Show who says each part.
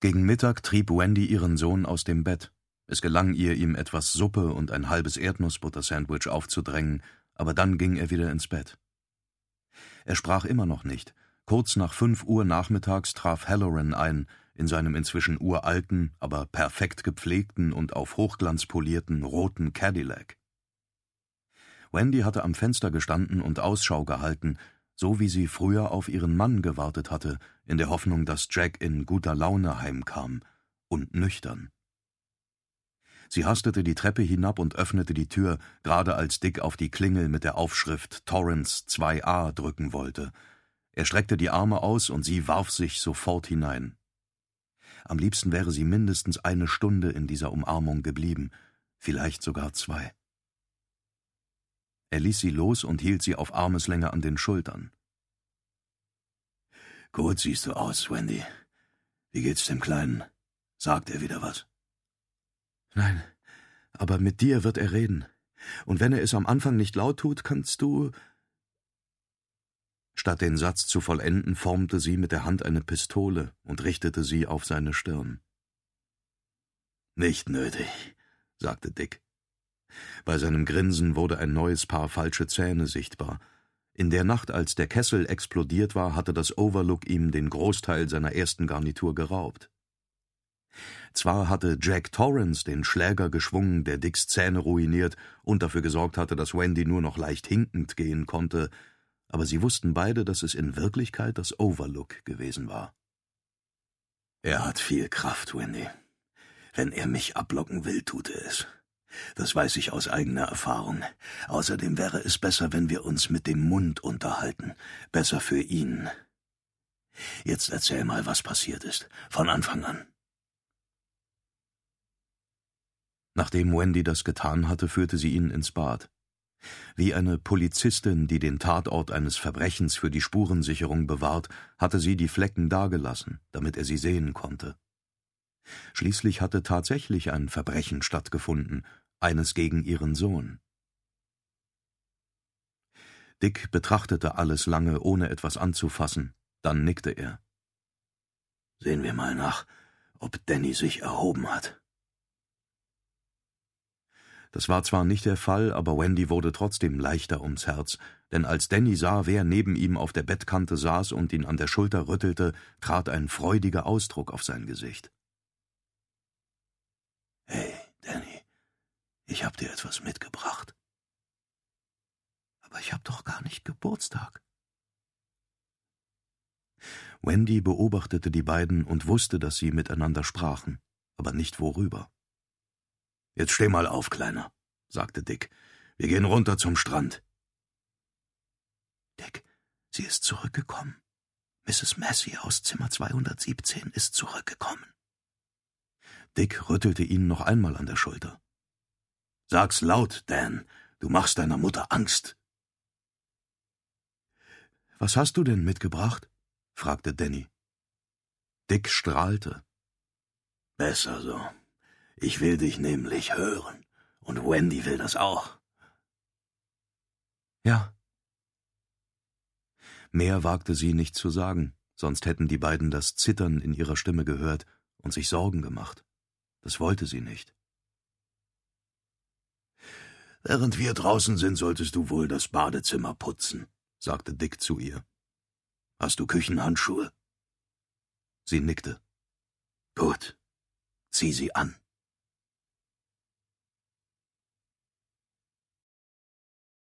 Speaker 1: Gegen Mittag trieb Wendy ihren Sohn aus dem Bett. Es gelang ihr, ihm etwas Suppe und ein halbes Erdnussbutter-Sandwich aufzudrängen, aber dann ging er wieder ins Bett. Er sprach immer noch nicht. Kurz nach fünf Uhr nachmittags traf Halloran ein, in seinem inzwischen uralten, aber perfekt gepflegten und auf Hochglanz polierten roten Cadillac. Wendy hatte am Fenster gestanden und Ausschau gehalten, so wie sie früher auf ihren Mann gewartet hatte, in der Hoffnung, dass Jack in guter Laune heimkam und nüchtern. Sie hastete die Treppe hinab und öffnete die Tür, gerade als Dick auf die Klingel mit der Aufschrift Torrance 2a drücken wollte. Er streckte die Arme aus und sie warf sich sofort hinein. Am liebsten wäre sie mindestens eine Stunde in dieser Umarmung geblieben, vielleicht sogar zwei. Er ließ sie los und hielt sie auf Armeslänge an den Schultern.
Speaker 2: Gut siehst du aus, Wendy. Wie geht's dem Kleinen? Sagt er wieder was?
Speaker 1: Nein, aber mit dir wird er reden. Und wenn er es am Anfang nicht laut tut, kannst du. Statt den Satz zu vollenden, formte sie mit der Hand eine Pistole und richtete sie auf seine Stirn.
Speaker 2: Nicht nötig, sagte Dick.
Speaker 1: Bei seinem Grinsen wurde ein neues Paar falsche Zähne sichtbar. In der Nacht, als der Kessel explodiert war, hatte das Overlook ihm den Großteil seiner ersten Garnitur geraubt. Zwar hatte Jack Torrance den Schläger geschwungen, der Dicks Zähne ruiniert und dafür gesorgt hatte, dass Wendy nur noch leicht hinkend gehen konnte, aber sie wussten beide, dass es in Wirklichkeit das Overlook gewesen war.
Speaker 2: Er hat viel Kraft, Wendy. Wenn er mich ablocken will, tut er es. Das weiß ich aus eigener Erfahrung. Außerdem wäre es besser, wenn wir uns mit dem Mund unterhalten. Besser für ihn. Jetzt erzähl mal, was passiert ist. Von Anfang an.
Speaker 1: Nachdem Wendy das getan hatte, führte sie ihn ins Bad. Wie eine Polizistin, die den Tatort eines Verbrechens für die Spurensicherung bewahrt, hatte sie die Flecken dagelassen, damit er sie sehen konnte. Schließlich hatte tatsächlich ein Verbrechen stattgefunden, eines gegen ihren Sohn. Dick betrachtete alles lange, ohne etwas anzufassen, dann nickte er.
Speaker 2: Sehen wir mal nach, ob Danny sich erhoben hat.
Speaker 1: Das war zwar nicht der Fall, aber Wendy wurde trotzdem leichter ums Herz, denn als Danny sah, wer neben ihm auf der Bettkante saß und ihn an der Schulter rüttelte, trat ein freudiger Ausdruck auf sein Gesicht.
Speaker 2: Hey, Danny, ich hab dir etwas mitgebracht.
Speaker 3: Aber ich hab doch gar nicht Geburtstag.
Speaker 1: Wendy beobachtete die beiden und wusste, dass sie miteinander sprachen, aber nicht worüber.
Speaker 2: Jetzt steh mal auf, Kleiner, sagte Dick. Wir gehen runter zum Strand.
Speaker 3: Dick, sie ist zurückgekommen. Mrs. Massey aus Zimmer 217 ist zurückgekommen.
Speaker 1: Dick rüttelte ihn noch einmal an der Schulter.
Speaker 2: Sag's laut, Dan. Du machst deiner Mutter Angst.
Speaker 1: Was hast du denn mitgebracht? fragte Danny. Dick strahlte.
Speaker 2: Besser so. Ich will dich nämlich hören. Und Wendy will das auch.
Speaker 1: Ja. Mehr wagte sie nicht zu sagen, sonst hätten die beiden das Zittern in ihrer Stimme gehört und sich Sorgen gemacht. Das wollte sie nicht.
Speaker 2: Während wir draußen sind, solltest du wohl das Badezimmer putzen, sagte Dick zu ihr. Hast du Küchenhandschuhe?
Speaker 1: Sie nickte.
Speaker 2: Gut. Zieh sie an.